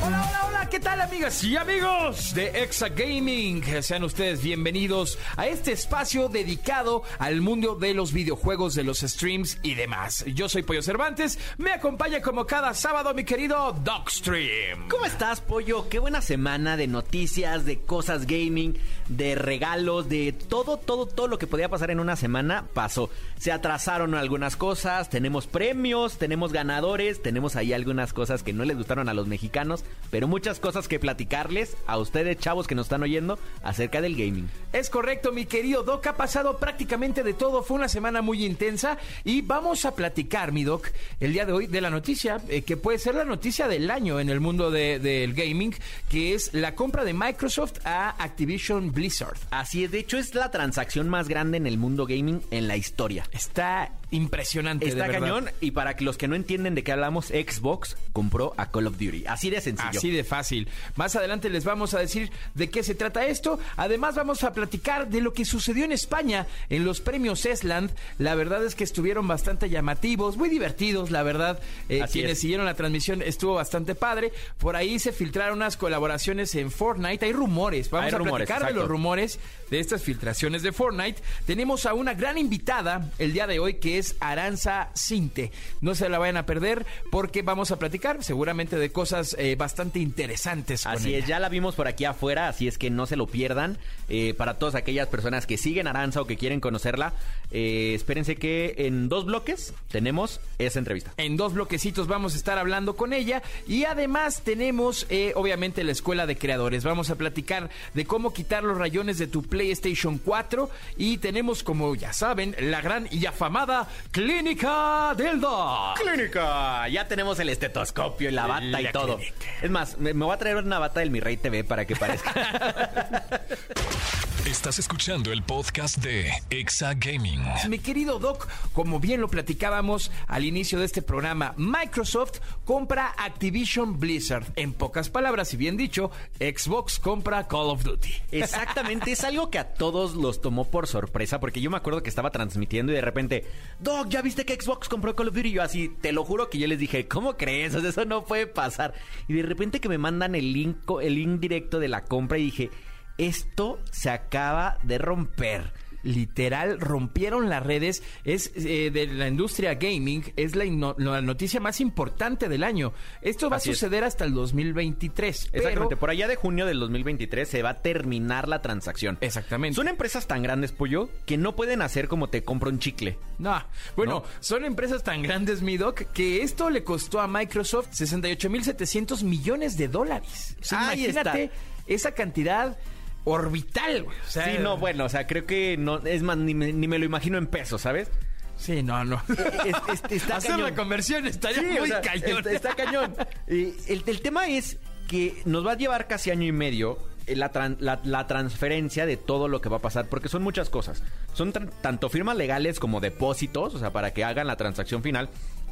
Hola, hola, hola, ¿qué tal amigas y amigos de Exa Gaming? Sean ustedes bienvenidos a este espacio dedicado al mundo de los videojuegos, de los streams y demás. Yo soy Pollo Cervantes, me acompaña como cada sábado mi querido Dogstream. ¿Cómo estás, Pollo? Qué buena semana de noticias, de cosas gaming, de regalos, de todo, todo, todo lo que podía pasar en una semana pasó. Se atrasaron algunas cosas, tenemos premios, tenemos ganadores, tenemos ahí algunas cosas que no les gustaron a los mexicanos, pero muchas cosas que platicarles a ustedes, chavos que nos están oyendo, acerca del gaming. Es correcto, mi querido Doc, ha pasado prácticamente de todo, fue una semana muy intensa y vamos a platicar, mi Doc, el día de hoy de la noticia, eh, que puede ser la noticia del año en el mundo de- del gaming, que es la compra de Microsoft a Activision Blizzard. Así es, de hecho es la transacción más grande en el mundo gaming en la historia. Está impresionante. Está cañón y para que los que no entienden de qué hablamos, Xbox compró a Call of Duty. Así de sencillo. Así de fácil. Más adelante les vamos a decir de qué se trata esto. Además vamos a platicar de lo que sucedió en España en los premios Esland. La verdad es que estuvieron bastante llamativos, muy divertidos, la verdad. Eh, quienes es. siguieron la transmisión estuvo bastante padre. Por ahí se filtraron unas colaboraciones en Fortnite. Hay rumores. Vamos Hay a rumores, platicar de los rumores de estas filtraciones de Fortnite. Tenemos a una gran invitada el día de hoy que es Aranza Cinte. No se la vayan a perder porque vamos a platicar seguramente de cosas eh, bastante interesantes. con Así ella. es, ya la vimos por aquí afuera, así es que no se lo pierdan. Eh, para todas aquellas personas que siguen Aranza o que quieren conocerla, eh, espérense que en dos bloques tenemos esa entrevista. En dos bloquecitos vamos a estar hablando con ella y además tenemos eh, obviamente la escuela de creadores. Vamos a platicar de cómo quitar los rayones de tu PlayStation 4 y tenemos como ya saben la gran y afamada Clínica del. ¡Clínica! Ya tenemos el estetoscopio y la bata La y todo. clínica. Es más, me, me voy a traer una bata del Mi Rey TV para que parezca. Estás escuchando el podcast de Exa Gaming. Mi querido Doc, como bien lo platicábamos al inicio de este programa, Microsoft compra Activision Blizzard. En pocas palabras, y bien dicho, Xbox compra Call of Duty. Exactamente, es algo que a todos los tomó por sorpresa, porque yo me acuerdo que estaba transmitiendo y de repente, Doc, ¿ya viste que Xbox compró Call of Duty? Y yo así, te lo juro que yo les dije, ¿cómo crees? O sea, eso no puede pasar. Y de repente que me mandan el link, el link directo de la compra y dije, esto se acaba de romper. Literal, rompieron las redes. Es eh, de la industria gaming, es la, noticia más importante del año. Esto va Así a es. suceder hasta el 2023. Exactamente, pero- por allá de junio del 2023 se va a terminar la transacción. Exactamente. Son empresas tan grandes, Pollo, que no pueden hacer como te compro un chicle. No, bueno, No. son empresas tan grandes, mi doc, que esto le costó a Microsoft 68.700 millones de dólares. O sea, Ahí imagínate está. esa cantidad orbital, güey. O sea, Sí, no, bueno, o sea, creo que no, es más, ni me, ni me lo imagino en pesos, ¿sabes? Sí, no, no. Es- es- está Hacer cañón. la conversión estaría Sí, o muy sea, cañón. Está, está cañón. Eh, el, el tema es que nos va a llevar casi año y medio eh, la, tran- la- la transferencia de todo lo que va a pasar, porque son muchas cosas. Son tanto firmas legales como depósitos, o sea, para que hagan la transacción final,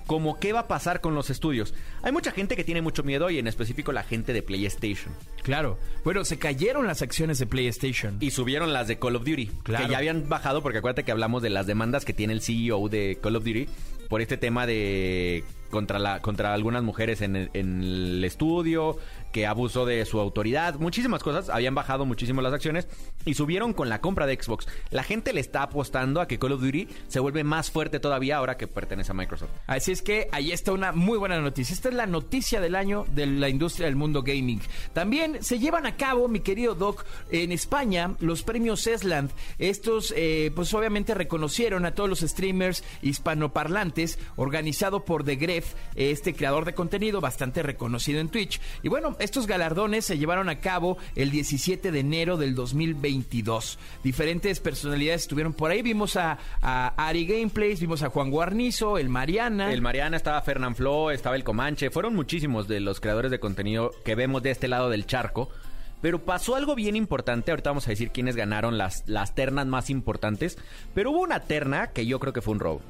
como qué va a pasar con los estudios. Hay mucha gente que tiene mucho miedo y en específico la gente de PlayStation. Claro. Bueno, se cayeron las acciones de PlayStation. Y subieron las de Call of Duty. Claro. Que ya habían bajado, porque acuérdate que hablamos de las demandas que tiene el CEO de Call of Duty por este tema de contra la contra algunas mujeres en el, en el estudio, que abusó de su autoridad, muchísimas cosas. Habían bajado muchísimo las acciones y subieron con la compra de Xbox. La gente le está apostando a que Call of Duty se vuelve más fuerte todavía ahora que pertenece a Microsoft. Así es que ahí está una muy buena noticia. Esta es la noticia del año de la industria del mundo gaming. También se llevan a cabo, mi querido Doc, en España los premios Esland. Estos, eh, pues obviamente reconocieron a todos los streamers hispanoparlantes, organizado por The Gref, este creador de contenido bastante reconocido en Twitch. Y bueno, estos galardones se llevaron a cabo el 17 de enero del 2022. Diferentes personalidades estuvieron por ahí. Vimos a, a Ari Gameplays, vimos a Juan Guarnizo, el Mariana. El Mariana estaba Fernán Flo, estaba el Comanche. Fueron muchísimos de los creadores de contenido que vemos de este lado del charco. Pero pasó algo bien importante. Ahorita vamos a decir quiénes ganaron las, las ternas más importantes. Pero hubo una terna que yo creo que fue un robo.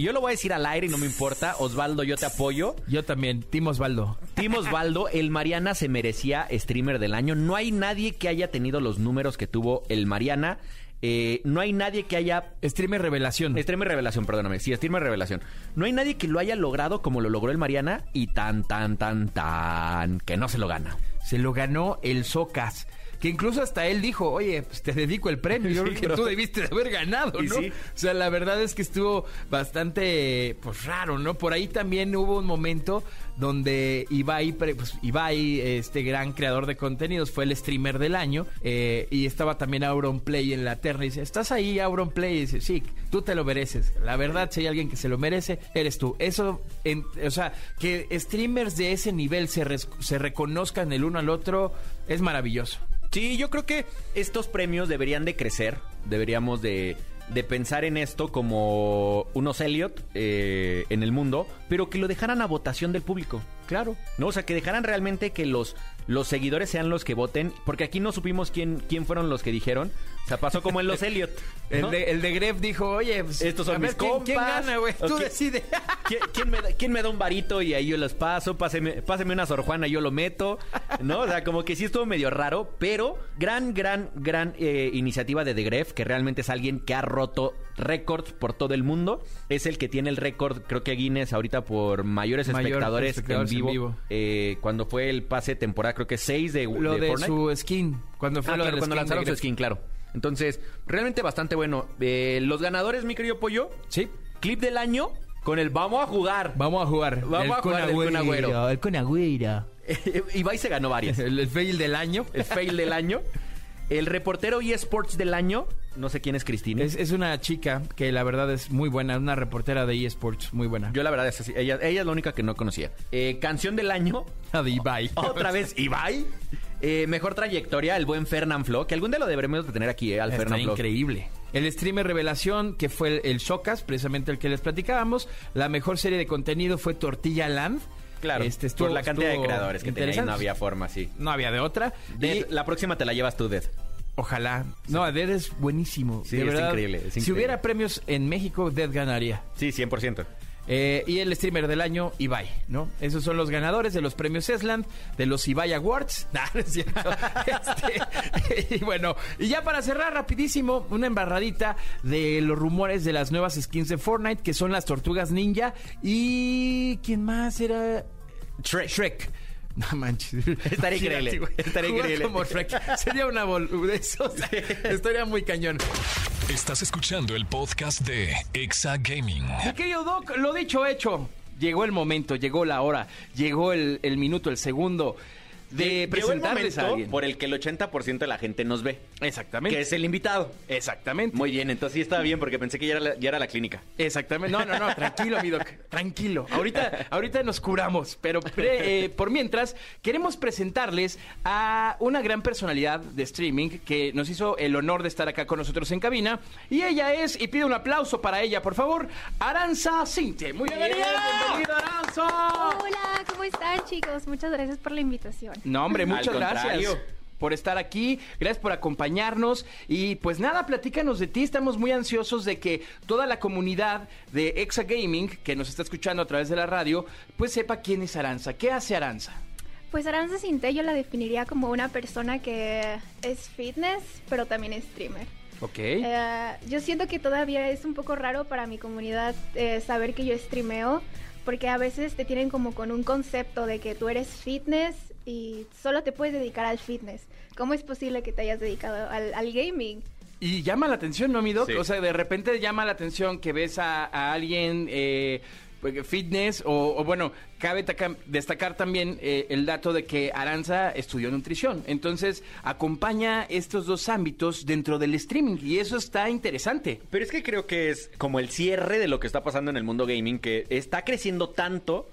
Y yo lo voy a decir al aire y no me importa. Osvaldo, yo te apoyo. Yo también, Tim Osvaldo. Tim Osvaldo, el Mariana se merecía streamer del año. No hay nadie que haya tenido los números que tuvo el Mariana. Eh, no hay nadie que haya Streamer Revelación. Streamer Revelación, perdóname. Sí, Streamer Revelación. No hay nadie que lo haya logrado como lo logró el Mariana y tan, tan, tan, tan, que no se lo gana. Se lo ganó el Socas. Que incluso hasta él dijo, oye, pues te dedico el premio. Yo Sí, creo que pero- tú debiste de haber ganado, ¿no? sí. O sea, la verdad es que estuvo bastante, pues raro, ¿no? Por ahí también hubo un momento donde Ibai, pues, Ibai, este gran creador de contenidos, fue el streamer del año. eh, y estaba también Auron Play en la terna. Y dice, ¿estás ahí, Auron Play? Y dice, sí, tú te lo mereces. La verdad, si hay alguien que se lo merece, eres tú. Eso, en- o sea, que streamers de ese nivel se, res- se reconozcan el uno al otro, es maravilloso. Sí, yo creo que estos premios deberían de crecer. Deberíamos de, de pensar en esto como unos Elliot eh, en el mundo, pero que lo dejaran a votación del público. Claro. ¿no? O sea, que dejaran realmente que los, los seguidores sean los que voten, porque aquí no supimos quién, quién fueron los que dijeron. Sea, pasó como en los Elliot. El, de, el de Gref dijo, oye, pues, Estos son a ver, mis ¿quién, ¿quién compas. gana, Tú decides. ¿Quién, quién me da, quién me da un varito y ahí yo los paso? Páseme, páseme una Sor Juana, yo lo meto. ¿No? O sea, como que sí estuvo medio raro, pero gran, gran, gran eh, iniciativa de The Gref, que realmente es alguien que ha roto récords por todo el mundo. Es el que tiene el récord, creo que Guinness, ahorita por mayores Mayor espectadores, espectadores en en vivo. eh, cuando fue el pase temporada, creo que 6 de, Lo de, su skin. Cuando fue Ah, lo claro, del cuando skin lanzaron de su skin, claro. Entonces, realmente bastante bueno. Eh, los ganadores, mi querido Pollo, Sí. clip del año con el Vamos a jugar. Vamos a jugar. Vamos El a jugar del Kun Agüero. El Kun Agüero. Ibai se ganó varias. El, el fail del año. El fail del año. El reportero eSports del año. No sé quién es Cristina. Es, es una chica que la verdad es muy buena, una reportera de eSports, muy buena. Yo la verdad es así. Ella, ella es la única que no conocía. Eh, canción del año. La de Ibai. Otra vez Ibai. Eh, mejor trayectoria, el buen Fernán Flo. Que algún día lo deberemos de tener aquí, eh, al Está Fernán Flo. increíble. El streamer revelación, que fue el, el precisamente el que les platicábamos. La mejor serie de contenido fue Tortilla Land. Claro, Este, estuvo- por la cantidad de creadores que tenía no había forma, sí. No había de otra. Dead, Y- la próxima te la llevas tú, Dead. Ojalá. No, Dead es buenísimo. Sí, de es verdad. increíble, es Si increíble. hubiera premios en México, Dead ganaría. Sí, 100%. Eh, y el streamer del año, Ibai, ¿no? Esos son los ganadores de los premios Esland, de los Ibai Awards. Nah, no es cierto. Este, y bueno, y ya para cerrar rapidísimo, una embarradita de los rumores de las nuevas skins de Fortnite, que son las tortugas ninja. Y... ¿Quién más era? Shrek. Shrek. No manches. Estaría increíble, estaría Jugar increíble. como Shrek. Sería una boludez. o sea, Estaría muy cañón. Estás escuchando el podcast de Exa Gaming. Mi querido Doc, lo dicho, hecho. Llegó el momento, llegó la hora, llegó el, el minuto, el segundo de presentarles a alguien. por el que el 80% de la gente nos ve. Exactamente. Que es el invitado. Exactamente. Muy bien, entonces sí estaba bien porque pensé que ya era la, ya era la clínica. Exactamente. No, no, no, tranquilo, mi doc. Tranquilo. Ahorita, ahorita nos curamos. Pero pre- eh, por mientras, queremos presentarles a una gran personalidad de streaming que nos hizo el honor de estar acá con nosotros en cabina. Y ella es, y pido un aplauso para ella, por favor, Aranza Cinte. Muy bienvenida. Bienvenida, Aranza. Hola, ¿cómo están chicos? Muchas gracias por la invitación. No, hombre, muchas gracias por estar aquí, gracias por acompañarnos y pues nada, platícanos de ti, estamos muy ansiosos de que toda la comunidad de Exa Gaming que nos está escuchando a través de la radio, pues sepa quién es Aranza, qué hace Aranza. Pues Aranza Cinte yo la definiría como una persona que es fitness, pero también es streamer. Ok. Eh, yo siento que todavía es un poco raro para mi comunidad eh, saber que yo streameo, porque a veces te tienen como con un concepto de que tú eres fitness y solo te puedes dedicar al fitness. ¿Cómo es posible que te hayas dedicado al, al gaming? Y llama la atención, ¿no, mi doc? Sí. O sea, de repente llama la atención que ves a, a alguien, eh, pues, fitness o, o bueno, cabe taca- destacar también eh, el dato de que Aranza estudió nutrición. Entonces, acompaña estos dos ámbitos dentro del streaming y eso está interesante. Pero es que creo que es como el cierre de lo que está pasando en el mundo gaming, que está creciendo tanto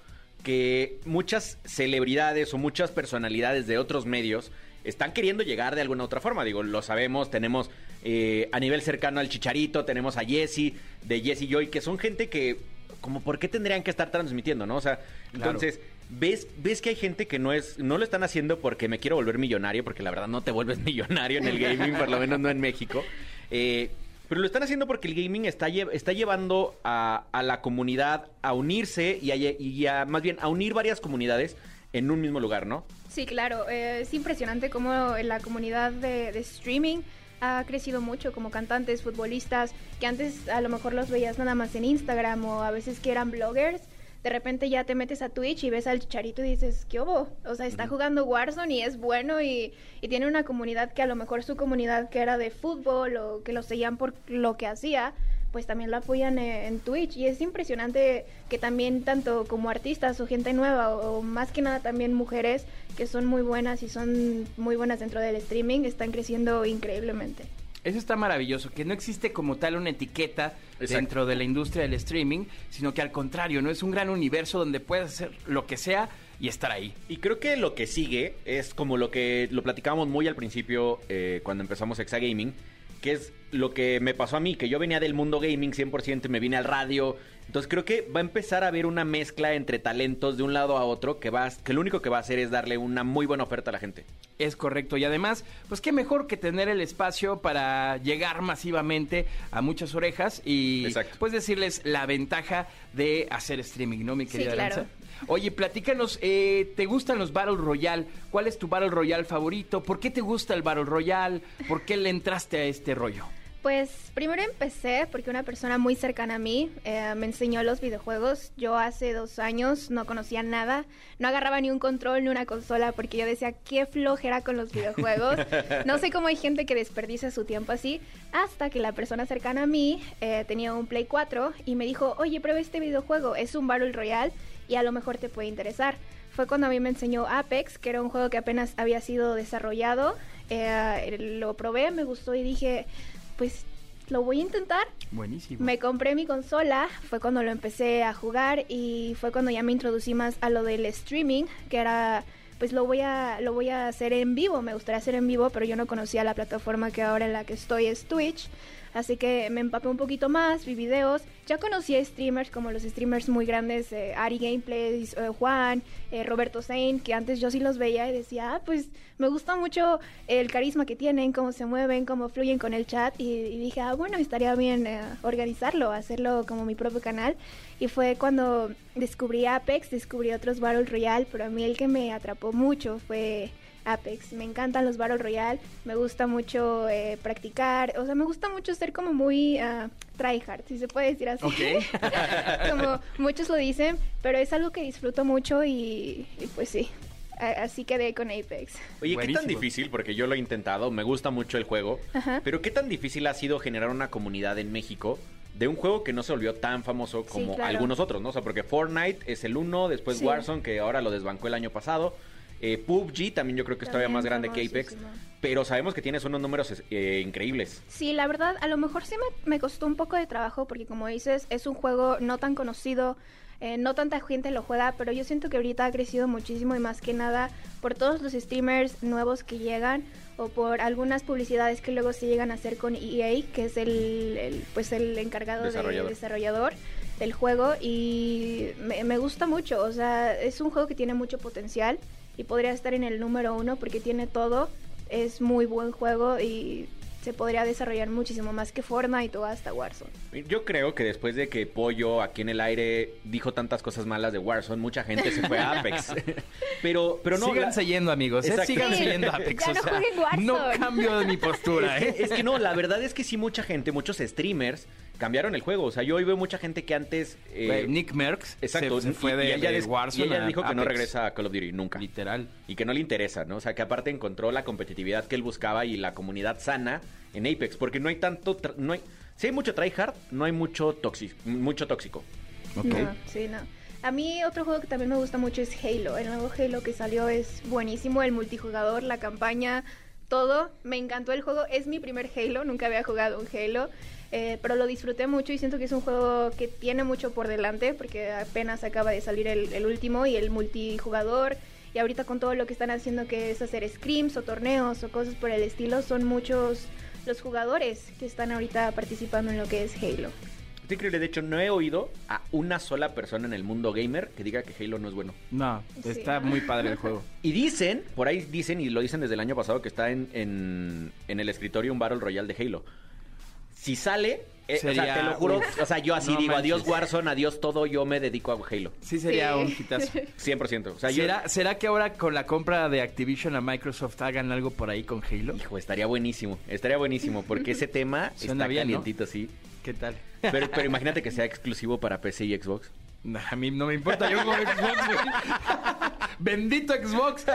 que muchas celebridades o muchas personalidades de otros medios están queriendo llegar de alguna otra forma. Digo, lo sabemos, tenemos eh, a nivel cercano al Chicharito, tenemos a Jesse, de Jesse Joy, que son gente que, como, ¿por qué tendrían que estar transmitiendo, no? O sea, entonces... ¿Ves, ves que hay gente que no es no lo están haciendo porque me quiero volver millonario, porque la verdad no te vuelves millonario en el gaming, por lo menos no en México. Eh, pero lo están haciendo porque el gaming está, está llevando a, a la comunidad a unirse y a, y más bien a unir varias comunidades en un mismo lugar, ¿no? Sí, claro, eh, es impresionante cómo la comunidad de, de streaming ha crecido mucho como cantantes, futbolistas, que antes a lo mejor los veías nada más en Instagram o a veces que eran bloggers. De repente ya te metes a Twitch y ves al Chicharito y dices, ¿qué hubo? O sea, está jugando Warzone y es bueno y, y tiene una comunidad que a lo mejor su comunidad que era de fútbol o que lo seguían por lo que hacía, pues también lo apoyan en Twitch y es impresionante que también tanto como artistas o gente nueva o más que nada también mujeres que son muy buenas y son muy buenas dentro del streaming están creciendo increíblemente. Eso está maravilloso, que no existe como tal una etiqueta Exacto. dentro de la industria del streaming, sino que al contrario, no es un gran universo donde puedes hacer lo que sea y estar ahí. Y creo que lo que sigue es como lo que lo platicábamos muy al principio eh, cuando empezamos Exa Gaming, que es lo que me pasó a mí, que yo venía del mundo gaming 100% y me vine al radio. Entonces creo que va a empezar a haber una mezcla entre talentos de un lado a otro que va que lo único que va a hacer es darle una muy buena oferta a la gente. Es correcto. Y además, pues qué mejor que tener el espacio para llegar masivamente a muchas orejas y Exacto. pues decirles la ventaja de hacer streaming, ¿no, mi Sí, querida claro. Aranza? Oye, platícanos, eh, ¿te gustan los Battle Royale? ¿Cuál es tu Battle Royale favorito? ¿Por qué te gusta el Battle Royale? ¿Por qué le entraste a este rollo? Pues primero empecé porque una persona muy cercana a mí eh, me enseñó los videojuegos. Yo hace dos años no conocía nada, no agarraba ni un control ni una consola porque yo decía qué flojera con los videojuegos. No sé cómo hay gente que desperdicia su tiempo así. Hasta que la persona cercana a mí eh, tenía un Play 4 y me dijo, oye, prueba este videojuego, es un Battle Royale y a lo mejor te puede interesar. Fue cuando a mí me enseñó Apex, que era un juego que apenas había sido desarrollado. Eh, lo probé, me gustó y dije, pues lo voy a intentar. Buenísimo. Me compré mi consola, fue cuando lo empecé a jugar y fue cuando ya me introducí más a lo del streaming, que era pues lo voy a lo voy a hacer en vivo, me gustaría hacer en vivo, pero yo no conocía la plataforma que ahora en la que estoy es Twitch. Así que me empapé un poquito más, vi videos. Ya conocí a streamers como los streamers muy grandes, eh, Ari Gameplays, eh, Juan, eh, Roberto Zane, que antes yo sí los veía y decía, ah, pues me gusta mucho el carisma que tienen, cómo se mueven, cómo fluyen con el chat. Y, y dije, ah, bueno, estaría bien eh, organizarlo, hacerlo como mi propio canal. Y fue cuando descubrí Apex, descubrí otros Battle Royale, pero a mí el que me atrapó mucho fue Apex. Me encantan los Battle Royale, me gusta mucho eh, practicar, o sea, me gusta mucho ser como muy ah, tryhard, si se puede decir así. Ok. como muchos lo dicen, pero es algo que disfruto mucho y, y pues sí, así quedé con Apex. Oye, ¿qué tan difícil? Porque yo lo he intentado, me gusta mucho el juego, Ajá. pero ¿qué tan difícil ha sido generar una comunidad en México de un juego que no se volvió tan famoso Sí, como claro. algunos otros, ¿no? O sea, porque Fortnite es el uno, después Sí. Warzone, que ahora lo desbancó el año pasado. Eh, PUBG también yo creo que es todavía más grande que Apex, pero sabemos que tienes unos números eh, increíbles. Sí, la verdad, a lo mejor sí me, me costó un poco de trabajo porque como dices, es un juego no tan conocido, eh, no tanta gente lo juega, pero yo siento que ahorita ha crecido muchísimo y más que nada por todos los streamers nuevos que llegan o por algunas publicidades que luego se llegan a hacer con EA, que es el, el, pues el encargado Desarrollador. de desarrollador del juego y me, me gusta mucho, o sea, es un juego que tiene mucho potencial y podría estar en el número uno porque tiene todo, es muy buen juego y se podría desarrollar muchísimo más que Fortnite o hasta Warzone. Yo creo que después de que Pollo aquí en el aire dijo tantas cosas malas de Warzone, mucha gente se fue a Apex. pero, pero no. Síganse la- yendo, amigos. ¿eh? Síganse Sí, yendo a Apex. ya o no sea, no cambio de mi postura, Es ¿eh? que, es que no, la verdad es que sí mucha gente, muchos streamers cambiaron el juego. O sea, yo hoy veo mucha gente que antes... eh, Nick Merckx Exacto, se, se fue y- de, y ella de Warzone y ella dijo que no regresa a Call of Duty nunca. Literal. Y que no le interesa, ¿no? O sea, que aparte encontró la competitividad que él buscaba y la comunidad sana en Apex. Porque no hay tanto... tra- no hay, si hay mucho tryhard, no hay mucho, tóxico mucho tóxico. No, sí, no. A mí otro juego que también me gusta mucho es Halo. El nuevo Halo que salió es buenísimo, el multijugador, la campaña, todo. Me encantó el juego. Es mi primer Halo, nunca había jugado un Halo, eh, pero lo disfruté mucho y siento que es un juego que tiene mucho por delante porque apenas acaba de salir el, el último y el multijugador. Y ahorita con todo lo que están haciendo que es hacer scrims o torneos o cosas por el estilo, son muchos los jugadores que están ahorita participando en lo que es Halo. Es increíble, de hecho, no he oído a una sola persona en el mundo gamer que diga que Halo no es bueno. No, Sí. está muy padre el juego. Y dicen, por ahí dicen, y lo dicen desde el año pasado, que está en, en, en el escritorio un Battle Royale de Halo. Si sale, eh, o Sería- sea, te lo juro, o sea, yo así No digo, manches. adiós Warzone, adiós todo, yo me dedico a Halo. Sí sería Sí. un hitazo. 100%. O sea, yo... ¿Será, ¿Será que ahora con la compra de Activision a Microsoft hagan algo por ahí con Halo? Hijo, estaría buenísimo, estaría buenísimo, porque ese tema Suena está bien, ¿no? calientito, sí. ¿Qué tal? Pero, pero imagínate que sea exclusivo para PC y Xbox. Nah, A mí no me importa, yo juego Xbox. güey. Bendito Xbox.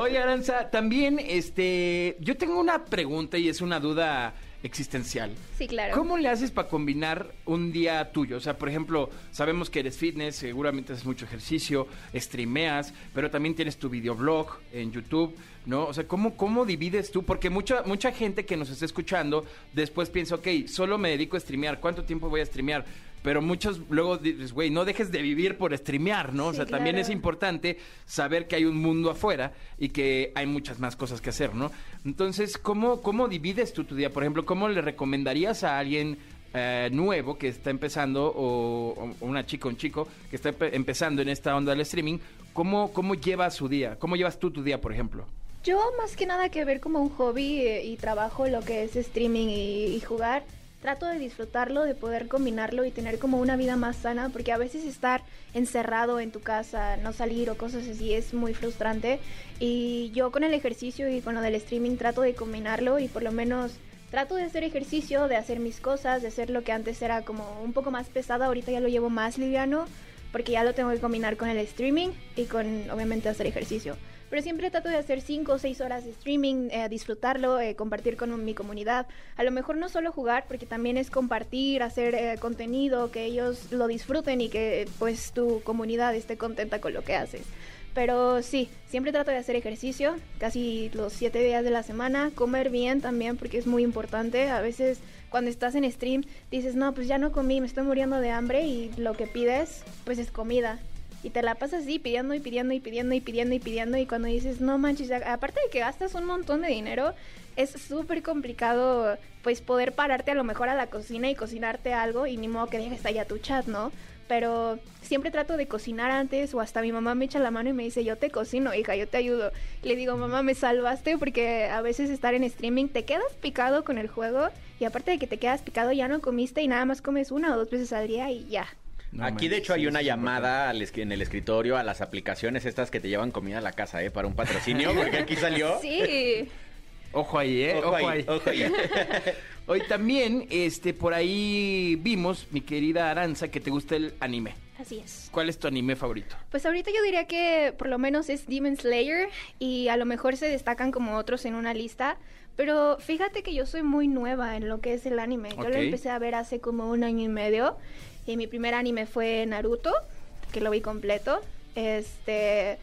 Oye, Aranza, también, este, yo tengo una pregunta y es una duda existencial. Sí, claro. ¿Cómo le haces para combinar un día tuyo? O sea, por ejemplo, sabemos que eres fitness, seguramente haces mucho ejercicio, streameas, pero también tienes tu videoblog en YouTube, ¿no? O sea, ¿cómo, cómo divides tú? Porque mucha, mucha gente que nos está escuchando después piensa, ok, solo me dedico a streamear, ¿cuánto tiempo voy a streamear? Pero muchos luego dices, güey, no dejes de vivir por streamear, ¿no? o sea, también es importante saber que hay un mundo afuera y que hay muchas más cosas que hacer, ¿no? Entonces, ¿cómo, cómo divides tú tu día? Por ejemplo, ¿cómo le recomendarías a alguien eh, nuevo que está empezando o, o una chica o un chico que está empe- empezando en esta onda del streaming? ¿Cómo, ¿Cómo lleva su día? ¿Cómo llevas tú tu día, por ejemplo? Yo más que nada que ver como un hobby eh, y trabajo lo que es streaming y, y jugar, trato de disfrutarlo, de poder combinarlo y tener como una vida más sana, porque a veces estar encerrado en tu casa, no salir o cosas así es muy frustrante. Y yo con el ejercicio y con lo del streaming trato de combinarlo y por lo menos trato de hacer ejercicio, de hacer mis cosas, de hacer lo que antes era como un poco más pesado, ahorita ya lo llevo más liviano porque ya lo tengo que combinar con el streaming y con obviamente hacer ejercicio. Pero siempre trato de hacer 5 o 6 horas de streaming, eh, disfrutarlo, eh, compartir con mi comunidad. A lo mejor no solo jugar, porque también es compartir, hacer eh, contenido, que ellos lo disfruten y que pues tu comunidad esté contenta con lo que haces. Pero sí, siempre trato de hacer ejercicio, casi los 7 días de la semana, comer bien también, porque es muy importante. A veces cuando estás en stream dices, no, pues ya no comí, me estoy muriendo de hambre y lo que pides pues es comida. Y te la pasas así pidiendo y pidiendo y pidiendo y pidiendo y pidiendo y cuando dices, no manches, aparte de que gastas un montón de dinero, es súper complicado pues poder pararte a lo mejor a la cocina y cocinarte algo y ni modo que dejes allá tu chat, ¿no? Pero siempre trato de cocinar antes o hasta mi mamá me echa la mano y me dice, yo te cocino, hija, yo te ayudo. Le digo, mamá, me salvaste porque a veces estar en streaming te quedas picado con el juego y aparte de que te quedas picado ya no comiste y nada más comes una o dos veces al día y ya. No Aquí, de hecho, hay una llamada al es- en el escritorio a las aplicaciones estas que te llevan comida a la casa, ¿eh? Para un patrocinio, porque aquí salió. Sí. Ojo ahí, ¿eh? Ojo ahí, ojo ahí. Hoy también, este, por ahí vimos, mi querida Aranza, que te gusta el anime. Así es. ¿Cuál es tu anime favorito? Pues ahorita yo diría que por lo menos es Demon Slayer y a lo mejor se destacan como otros en una lista, pero fíjate que yo soy muy nueva en lo que es el anime. Yo lo empecé a ver hace como un año y medio y mi primer anime fue Naruto, que lo vi completo. Este,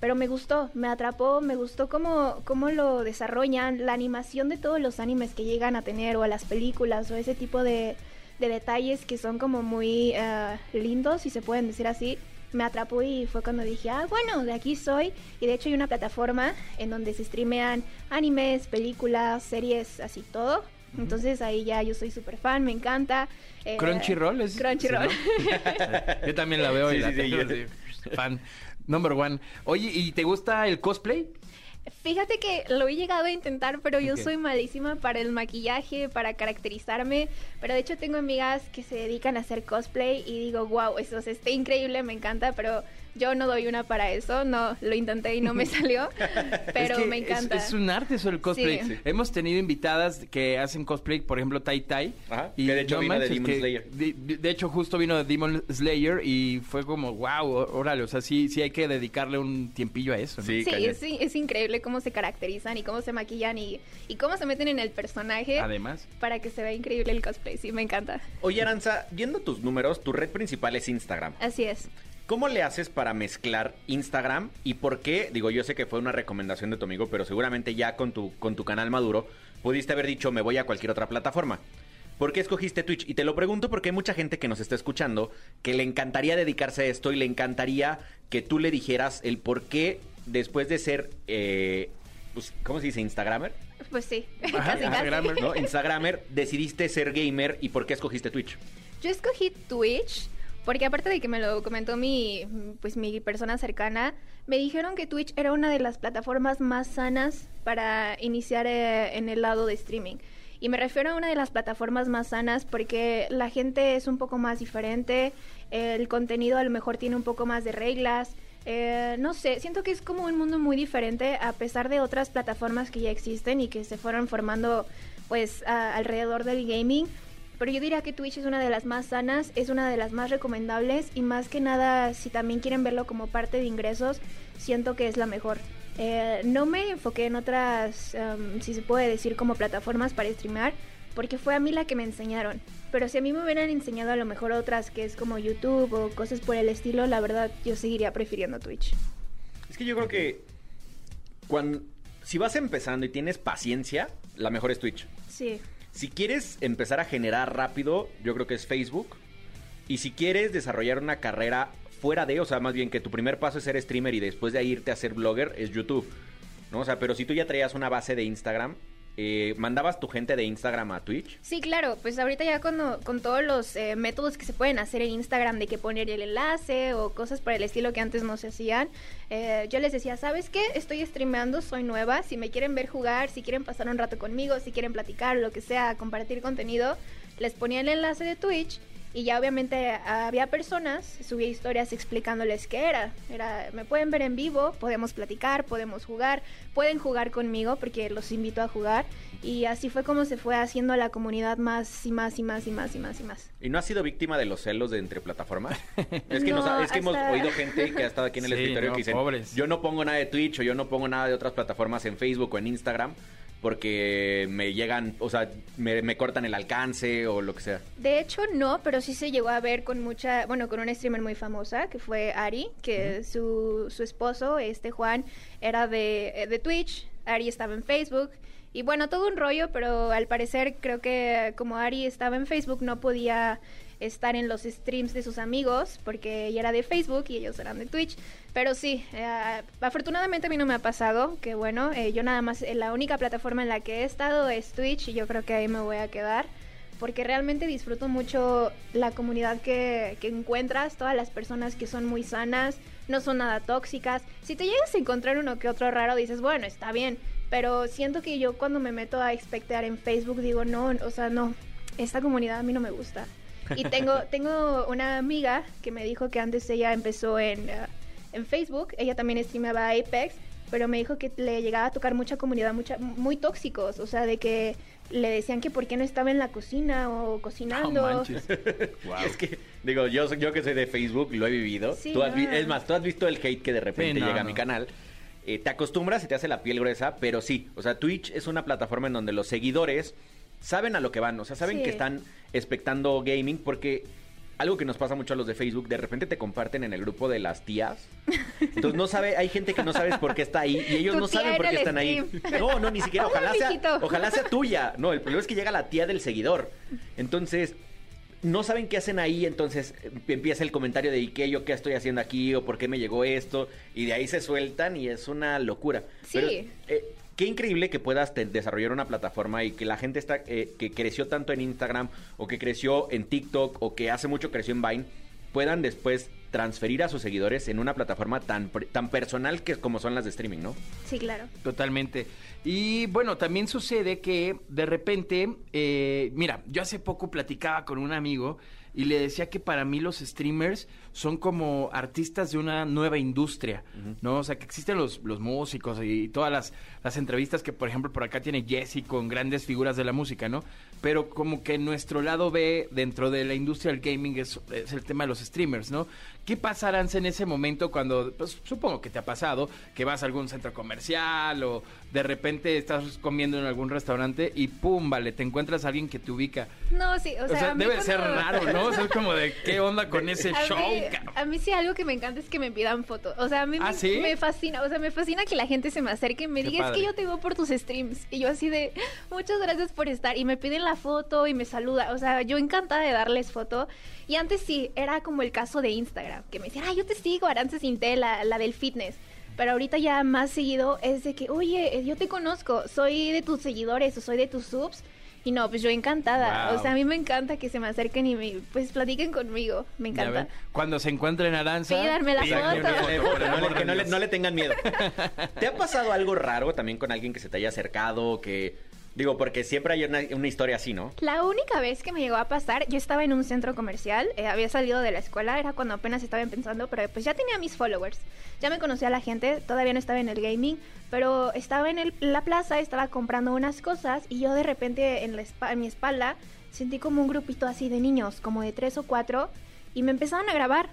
pero me gustó, me atrapó, me gustó cómo, cómo lo desarrollan, la animación de todos los animes que llegan a tener o a las películas o ese tipo de, de detalles que son como muy eh, lindos, si se pueden decir así. Me atrapó y fue cuando dije, ah, bueno, de aquí soy. Y de hecho hay una plataforma en donde se streamean animes, películas, series, así todo. Entonces ahí ya yo soy súper fan, me encanta. Eh, Crunchyroll es. Crunchyroll. sí, ¿no? yo también la veo y Sí, la tengo, yo- sí. fan. Number one. Oye, ¿y te gusta el cosplay? Fíjate que lo he llegado a intentar, pero yo soy malísima para el maquillaje, para caracterizarme. Pero de hecho tengo amigas que se dedican a hacer cosplay y digo, wow, eso está increíble, me encanta, pero Yo no doy una para eso, no, lo intenté y no me salió, pero Es que me encanta. Es, un arte eso el cosplay. Sí. Hemos tenido invitadas que hacen cosplay, por ejemplo, Tai Tai. Ajá, que de hecho vino de Demon que- Slayer. De, hecho, justo vino de Demon Slayer y fue como, wow, órale, o sea, sí, sí hay que dedicarle un tiempillo a eso. ¿no? Sí, Sí, es, es increíble cómo se caracterizan y cómo se maquillan y, y cómo se meten en el personaje Además. para que se vea increíble el cosplay. Sí, me encanta. Oye, Aranza, viendo tus números, tu red principal es Instagram. Así es. ¿Cómo le haces para mezclar Instagram y por qué? Digo, yo sé que fue una recomendación de tu amigo, pero seguramente ya con tu, con tu canal maduro pudiste haber dicho me voy a cualquier otra plataforma. ¿Por qué escogiste Twitch? Y te lo pregunto porque hay mucha gente que nos está escuchando que le encantaría dedicarse a esto y le encantaría que tú le dijeras el por qué después de ser, eh, pues, ¿cómo se dice? Instagramer, Pues sí, Ajá, casi, casi. Instagramer, ¿no? Instagramer, decidiste ser gamer y por qué escogiste Twitch. Yo escogí Twitch porque aparte de que me lo comentó mi pues mi persona cercana, me dijeron que Twitch era una de las plataformas más sanas para iniciar eh, en el lado de streaming. Y me refiero a una de las plataformas más sanas porque la gente es un poco más diferente, el contenido a lo mejor tiene un poco más de reglas. eh, no sé, siento que es como un mundo muy diferente a pesar de otras plataformas que ya existen y que se fueron formando pues a- alrededor del gaming. Pero yo diría que Twitch es una de las más sanas, es una de las más recomendables y más que nada, si también quieren verlo como parte de ingresos, siento que es la mejor. Eh, no me enfoqué en otras, em, si se puede decir, como plataformas para streamear, porque fue a mí la que me enseñaron. Pero si a mí me hubieran enseñado a lo mejor otras, que es como YouTube o cosas por el estilo, la verdad yo seguiría prefiriendo Twitch. Es que yo creo que cuando si vas empezando y tienes paciencia, la mejor es Twitch. Sí. Si quieres empezar a generar rápido, yo creo que es Facebook. Y si quieres desarrollar una carrera fuera de, o sea, más bien que tu primer paso es ser streamer y después de irte a ser blogger, es YouTube. ¿No? O sea, pero si tú ya traías una base de Instagram, eh, ¿mandabas tu gente de Instagram a Twitch? Sí, claro, pues ahorita ya con, con todos los eh, métodos que se pueden hacer en Instagram de que poner el enlace o cosas por el estilo que antes no se hacían, eh, yo les decía, ¿sabes qué? Estoy streameando, soy nueva, si me quieren ver jugar, si quieren pasar un rato conmigo, si quieren platicar, lo que sea, compartir contenido, les ponía el enlace de Twitch y ya obviamente había personas, subía historias explicándoles qué era. Era, me pueden ver en vivo, podemos platicar, podemos jugar, pueden jugar conmigo porque los invito a jugar. Y así fue como se fue haciendo la comunidad más y más y más y más y más y más. ¿Y no has sido víctima de los celos de entre plataformas? es que, No, nos- es que hemos hasta- oído gente que ha estado aquí en el Sí, escritorio no, que dicen, pobres. yo no pongo nada de Twitch o yo no pongo nada de otras plataformas en Facebook o en Instagram porque me llegan, o sea, me, me cortan el alcance o lo que sea. De hecho, no, pero sí se llegó a ver con mucha, bueno, con una streamer muy famosa, que fue Ari, que su, su esposo, este Juan, era de, eh, de Twitch, Ari estaba en Facebook, y bueno, todo un rollo, pero al parecer creo que como Ari estaba en Facebook no podía estar en los streams de sus amigos, porque ella era de Facebook y ellos eran de Twitch, pero sí, eh, afortunadamente a mí no me ha pasado, que bueno, eh, yo nada más, eh, la única plataforma en la que he estado es Twitch, y yo creo que ahí me voy a quedar porque realmente disfruto mucho la comunidad que, que encuentras, todas las personas que son muy sanas, no son nada tóxicas. Si te llegas a encontrar uno que otro raro, dices, bueno, está bien, pero siento que yo cuando me meto a expectar en Facebook digo, no, o sea, no, esta comunidad a mí no me gusta. Y tengo, tengo una amiga que me dijo que antes ella empezó en, eh, en Facebook, ella también streameaba Apex, pero me dijo que le llegaba a tocar mucha comunidad, mucha, muy tóxicos, o sea, de que le decían que por qué no estaba en la cocina o cocinando. No manches. Wow. Es que, digo, yo, yo que soy de Facebook, lo he vivido. Sí, Tú has vi- no. es más, tú has visto el hate que de repente Sí, no, llega a mi canal. Eh, te acostumbras y te hace la piel gruesa, pero sí, o sea, Twitch es una plataforma en donde los seguidores saben a lo que van, o sea, saben Sí. que están expectando gaming porque algo que nos pasa mucho a los de Facebook, de repente te comparten en el grupo de las tías. Entonces no sabe, hay gente que no sabes por qué está ahí y ellos Tu no saben por qué están ahí. No, no, ni siquiera, ojalá sea, ojalá sea tuya. No, el problema es que llega la tía del seguidor. Entonces, no saben qué hacen ahí, entonces eh, empieza el comentario de ¿y qué yo qué estoy haciendo aquí? o por qué me llegó esto, y de ahí se sueltan y es una locura. Sí. Pero, eh, qué increíble que puedas te- desarrollar una plataforma y que la gente está eh, que creció tanto en Instagram o que creció en TikTok o que hace mucho creció en Vine puedan después transferir a sus seguidores en una plataforma tan tan personal que como son las de streaming, ¿no? Sí, claro. Totalmente. Y bueno, también sucede que de repente, eh, mira, yo hace poco platicaba con un amigo y le decía que para mí los streamers son como artistas de una nueva industria, ¿no? O sea, que existen los, los músicos y todas las, las entrevistas que, por ejemplo, por acá tiene Jesse con grandes figuras de la música, ¿no? Pero como que nuestro lado B dentro de la industria del gaming es, es el tema de los streamers, ¿no? ¿Qué pasa, Arance, en ese momento cuando, pues supongo que te ha pasado, que vas a algún centro comercial o de repente estás comiendo en algún restaurante y pum, vale, te encuentras a alguien que te ubica? No, sí, o O sea, sea, a mí debe cuando- ser raro, ¿no? O sea, es como de, ¿qué onda con ese A show, mí, a mí sí algo que me encanta es que me pidan fotos. O sea, a mí ¿Ah, me, sí? me fascina. O sea, me fascina que la gente se me acerque y me Qué diga, es padre. que yo te veo por tus streams. Y yo así de, muchas gracias por estar. Y me piden la foto y me saluda. O sea, yo encantada de darles foto. Y antes sí, era como el caso de Instagram, que me decían, ah, yo te sigo, Arance Sinté, la, la del fitness. Pero ahorita ya más seguido es de que, oye, eh, yo te conozco, soy de tus seguidores o soy de tus subs. Y no, pues yo encantada. Wow. O sea, a mí me encanta que se me acerquen y me, pues platiquen conmigo. Me encanta. Cuando se encuentren Aranza... Pídanme la foto. Eh, no, le, que le- no le tengan miedo. ¿Te ha pasado algo raro también con alguien que se te haya acercado? Que digo, porque siempre hay una, una historia así, ¿no? La única vez que me llegó a pasar, yo estaba en un centro comercial, eh, había salido de la escuela, era cuando apenas estaba empezando, pero pues ya tenía mis followers, ya me conocía la gente, todavía no estaba en el gaming, pero estaba en el- la plaza, estaba comprando unas cosas y yo de repente en, la en mi espalda sentí como un grupito así de niños, como de tres o cuatro, y me empezaron a grabar,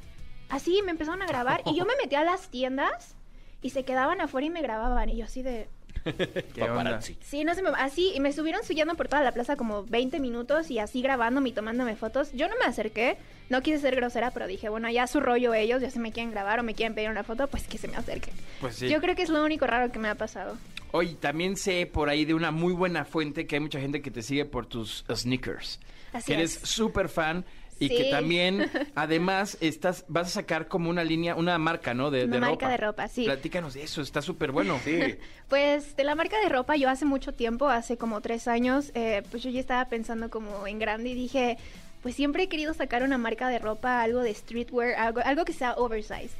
así me empezaron a grabar, y yo me metí a las tiendas y se quedaban afuera y me grababan, y yo así de... ¿Qué onda? Sí, no sé, me- así, y me estuvieron siguiendo por toda la plaza como 20 minutos y así grabándome y tomándome fotos. Yo no me acerqué, no quise ser grosera, pero dije, bueno, ya su rollo ellos, ya si me quieren grabar o me quieren pedir una foto, pues que se me acerquen. Pues sí. Yo creo que es lo único raro que me ha pasado. Oye, también sé por ahí de una muy buena fuente que hay mucha gente que te sigue por tus sneakers. Así que eres es. súper fan y Sí. que también, además, estás, vas a sacar como una línea, una marca, ¿no? De, Una de marca ropa. de ropa, sí. Platícanos de eso, está súper bueno. Sí. Pues de la marca de ropa, yo hace mucho tiempo, hace como tres años, eh, pues yo ya estaba pensando como en grande y dije, pues siempre he querido sacar una marca de ropa, algo de streetwear, algo, algo que sea oversized.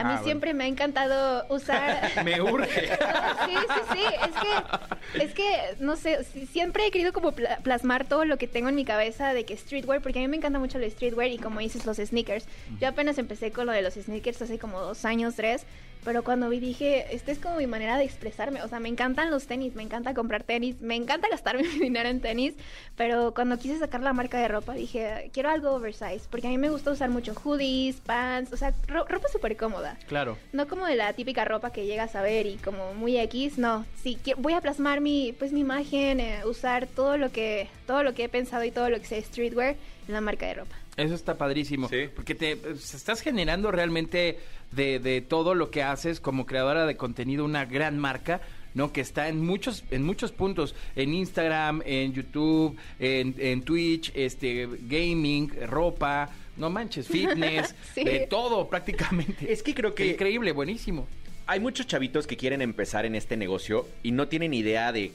A mí Ah, bueno. siempre me ha encantado usar... Me urge. Sí, sí, sí. Es que, es que, no sé, siempre he querido como pla- plasmar todo lo que tengo en mi cabeza de que streetwear, porque a mí me encanta mucho el streetwear y como dices, los sneakers. Yo apenas empecé con lo de los sneakers hace como dos años, tres, pero cuando vi dije, esta es como mi manera de expresarme. O sea, me encantan los tenis, me encanta comprar tenis, me encanta gastarme mi dinero en tenis, pero cuando quise sacar la marca de ropa dije, quiero algo oversized, porque a mí me gusta usar mucho hoodies, pants, o sea, ro- ropa súper cómoda. Claro. No como de la típica ropa que llegas a ver y como muy X, no. Sí, voy a plasmar mi, pues mi imagen, eh, usar todo lo que, todo lo que he pensado y todo lo que sea streetwear en la marca de ropa. Eso está padrísimo. Sí. Porque te pues, estás generando realmente de, de todo lo que haces como creadora de contenido una gran marca. ¿no? Que está en muchos, en muchos puntos, en Instagram, en YouTube, en, en Twitch, este, gaming, ropa, no manches, fitness, Sí. de todo prácticamente. Es que creo que- Increíble, buenísimo. Hay muchos chavitos que quieren empezar en este negocio y no tienen idea de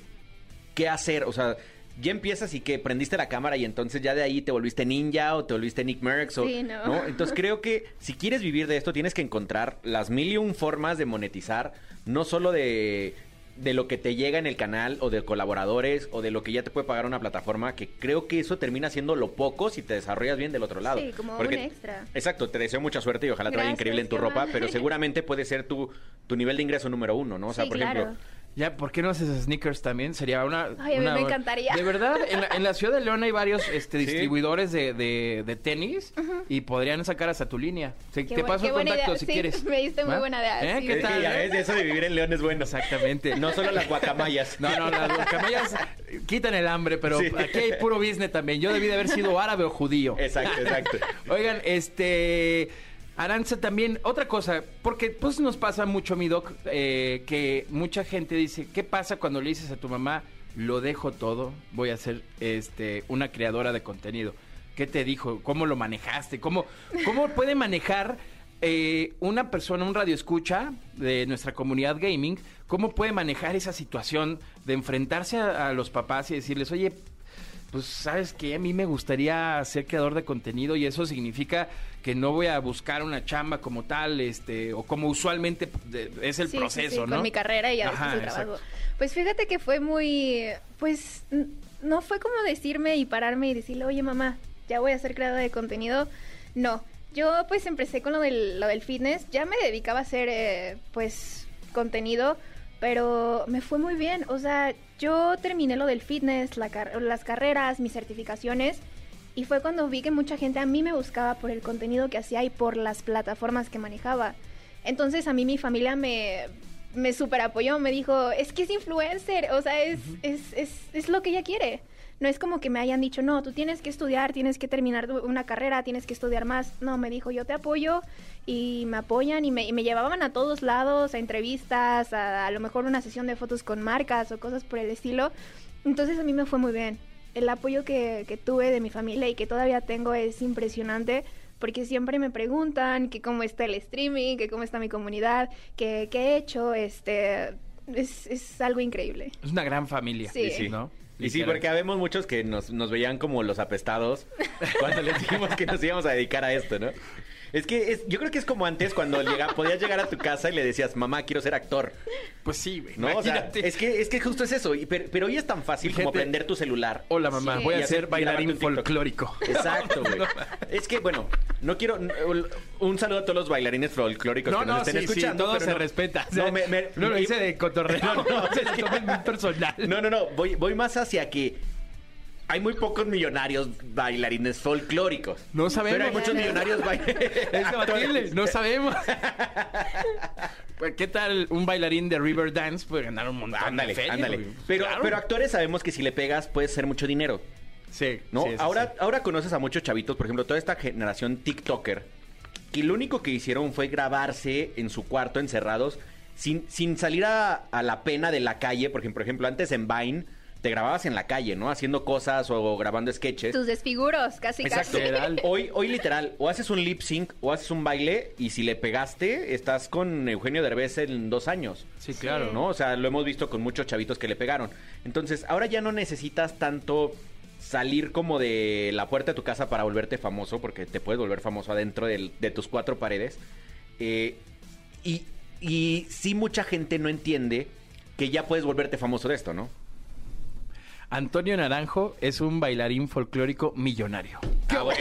qué hacer. O sea, ya empiezas y que prendiste la cámara y entonces ya de ahí te volviste ninja o te volviste Nick Merckx. O, Sí, ¿no? Entonces creo que si quieres vivir de esto tienes que encontrar las mil y un formas de monetizar, no solo de de lo que te llega en el canal o de colaboradores o de lo que ya te puede pagar una plataforma que creo que eso termina siendo lo poco si te desarrollas bien del otro lado. Sí, como un extra. Exacto, te deseo mucha suerte y ojalá te vaya Gracias, increíble en tu ropa, pero seguramente puede ser tu, tu nivel de ingreso número uno, ¿no? O sea, Sí, por claro. ejemplo, Ya, ¿por qué no haces sneakers también? Sería una... Ay, a mí una- me encantaría. De verdad, en la, en la ciudad de León hay varios este, Sí. distribuidores de, de- de tenis y podrían sacar hasta tu línea. Qué te paso el contacto idea. si Sí, quieres. me diste muy buena idea, ¿Eh? sí. ¿Qué tal? ya ves, eso de vivir en León es bueno. Exactamente. No solo las guacamayas. No, no, las camellas quitan el hambre, pero Sí. aquí hay puro business también. Yo debí de haber sido árabe o judío. Exacto, exacto. Oigan, este. Aranza también, otra cosa, porque pues nos pasa mucho, mi doc, eh, que mucha gente dice, ¿qué pasa cuando le dices a tu mamá, lo dejo todo, voy a ser este, una creadora de contenido? ¿Qué te dijo? ¿Cómo lo manejaste? ¿Cómo, cómo puede manejar eh, una persona, un radio escucha de nuestra comunidad gaming, cómo puede manejar esa situación de enfrentarse a, a los papás y decirles, oye, pues sabes que a mí me gustaría ser creador de contenido y eso significa que no voy a buscar una chamba como tal, este, o como usualmente es el Sí, proceso, sí, ¿no? Con mi carrera y ya Ajá, trabajo. Pues fíjate que fue muy, pues, no fue como decirme y pararme y decirle, oye mamá, ya voy a ser creadora de contenido. No, yo pues empecé con lo del, lo del fitness, ya me dedicaba a hacer eh, pues contenido, pero me fue muy bien. O sea, yo terminé lo del fitness, la car- las carreras, mis certificaciones. Y fue cuando vi que mucha gente a mí me buscaba por el contenido que hacía y por las plataformas que manejaba. Entonces a mí mi familia me, me super apoyó, me dijo, es que es influencer, o sea, es, es, es, es lo que ella quiere. No es como que me hayan dicho, no, tú tienes que estudiar, tienes que terminar una carrera, tienes que estudiar más. No, me dijo, yo te apoyo y me apoyan y me, y me llevaban a todos lados, a entrevistas, a, a lo mejor una sesión de fotos con marcas o cosas por el estilo. Entonces a mí me fue muy bien. El apoyo que, que tuve de mi familia y que todavía tengo es impresionante porque siempre me preguntan que cómo está el streaming, que cómo está mi comunidad, que qué he hecho, este es, es algo increíble. Es una gran familia. Sí. Sí. ¿no? Y sí, porque habemos muchos que nos, nos veían como los apestados cuando les dijimos que nos íbamos a dedicar a esto, ¿no? Es que es, yo creo que es como antes cuando llega, podías llegar a tu casa y le decías, mamá, quiero ser actor. Pues sí, güey. ¿No? O sea, imagínate. es que, es que justo es eso. y- pero, pero hoy es tan fácil como prender tu celular. Hola, mamá, Sí. voy a hacer- ser bailarín folclórico. Exacto, güey. Es que, bueno, no quiero... Un saludo a todos los bailarines folclóricos No, que nos no, estén sí, sí, escuchando. todo pero se no- respeta. No, me, me- no lo hice de cotorreo. No, no, se tomen personal. No, no, no. Voy, voy más hacia que hay muy pocos millonarios bailarines folclóricos. No sabemos. Pero hay muchos millonarios bailarines. Es debatible, no sabemos. Pues, ¿Qué tal un bailarín de River Dance puede ganar un montón Ándale, de feria, ándale. güey? Pero, Claro. pero actores sabemos que si le pegas puedes hacer mucho dinero. Sí, ¿No? sí, ahora, sí. ahora conoces a muchos chavitos, por ejemplo, toda esta generación TikToker, que lo único que hicieron fue grabarse en su cuarto encerrados sin, sin salir a, a la pena de la calle. Por ejemplo, por ejemplo, antes en Vine te grababas en la calle, ¿no? Haciendo cosas o grabando sketches. Tus desfiguros, casi Exacto. casi. Hoy, hoy literal, o haces un lip sync o haces un baile y si le pegaste, estás con Eugenio Derbez en dos años. Sí, claro. ¿no? O sea, lo hemos visto con muchos chavitos que le pegaron. Entonces, ahora ya no necesitas tanto salir como de la puerta de tu casa para volverte famoso, porque te puedes volver famoso adentro de tus cuatro paredes. Eh, y, y sí mucha gente no entiende que ya puedes volverte famoso de esto, ¿no? Antonio Naranjo es un bailarín folclórico millonario. Ah, bueno.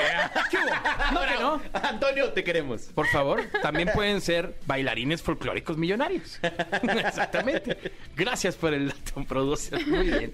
No, que no. Antonio, te queremos. Por favor, también pueden ser bailarines folclóricos millonarios. Exactamente. Gracias por el dato, producer. Muy bien.